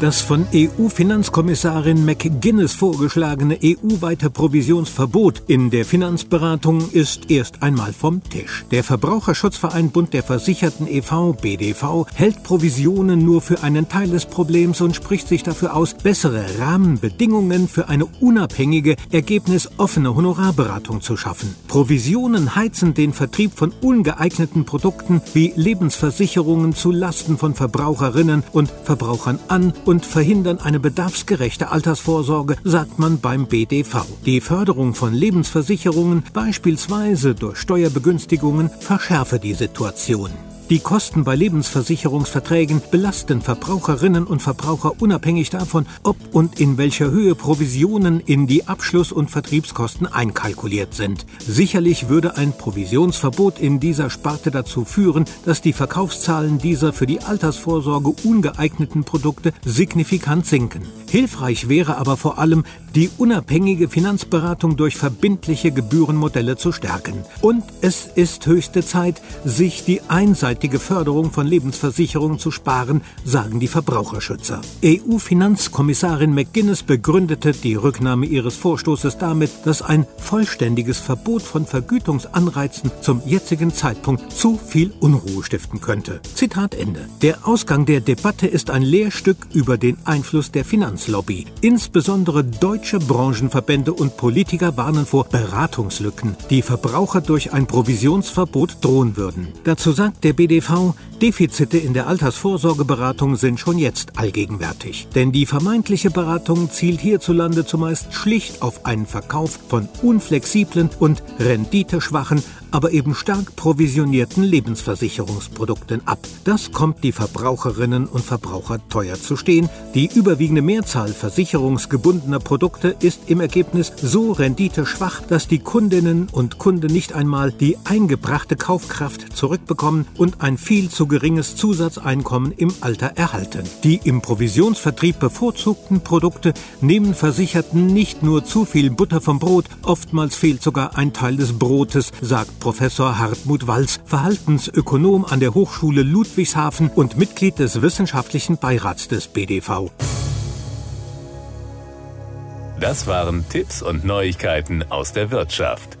Das von EU-Finanzkommissarin McGuinness vorgeschlagene EU-weite Provisionsverbot in der Finanzberatung ist erst einmal vom Tisch. Der Verbraucherschutzverein Bund der Versicherten e.V. BDV hält Provisionen nur für einen Teil des Problems und spricht sich dafür aus, bessere Rahmenbedingungen für eine unabhängige, ergebnisoffene Honorarberatung zu schaffen. Provisionen heizen den Vertrieb von ungeeigneten Produkten wie Lebensversicherungen zu Lasten von Verbraucherinnen und Verbrauchern an und verhindern eine bedarfsgerechte Altersvorsorge, sagt man beim BDV. Die Förderung von Lebensversicherungen, beispielsweise durch Steuerbegünstigungen, verschärfe die Situation. Die Kosten bei Lebensversicherungsverträgen belasten Verbraucherinnen und Verbraucher unabhängig davon, ob und in welcher Höhe Provisionen in die Abschluss- und Vertriebskosten einkalkuliert sind. Sicherlich würde ein Provisionsverbot in dieser Sparte dazu führen, dass die Verkaufszahlen dieser für die Altersvorsorge ungeeigneten Produkte signifikant sinken. Hilfreich wäre aber vor allem, die unabhängige Finanzberatung durch verbindliche Gebührenmodelle zu stärken. Und es ist höchste Zeit, sich die einseitige Förderung von Lebensversicherungen zu sparen, sagen die Verbraucherschützer. EU-Finanzkommissarin McGuinness begründete die Rücknahme ihres Vorstoßes damit, dass ein vollständiges Verbot von Vergütungsanreizen zum jetzigen Zeitpunkt zu viel Unruhe stiften könnte. Zitat Ende. Der Ausgang der Debatte ist ein Lehrstück über den Einfluss der Finanzlobby. Insbesondere Deutsche Branchenverbände und Politiker warnen vor Beratungslücken, die Verbraucher durch ein Provisionsverbot drohen würden. Dazu sagt der BDV, Defizite in der Altersvorsorgeberatung sind schon jetzt allgegenwärtig. Denn die vermeintliche Beratung zielt hierzulande zumeist schlicht auf einen Verkauf von unflexiblen und renditeschwachen, aber eben stark provisionierten Lebensversicherungsprodukten ab. Das kommt die Verbraucherinnen und Verbraucher teuer zu stehen. Die überwiegende Mehrzahl versicherungsgebundener Produkte ist im Ergebnis so renditeschwach, dass die Kundinnen und Kunden nicht einmal die eingebrachte Kaufkraft zurückbekommen und ein viel zu geringes Zusatzeinkommen im Alter erhalten. Die im Provisionsvertrieb bevorzugten Produkte nehmen Versicherten nicht nur zu viel Butter vom Brot, oftmals fehlt sogar ein Teil des Brotes, sagt Professor Hartmut Walz, Verhaltensökonom an der Hochschule Ludwigshafen und Mitglied des wissenschaftlichen Beirats des BDV. Das waren Tipps und Neuigkeiten aus der Wirtschaft.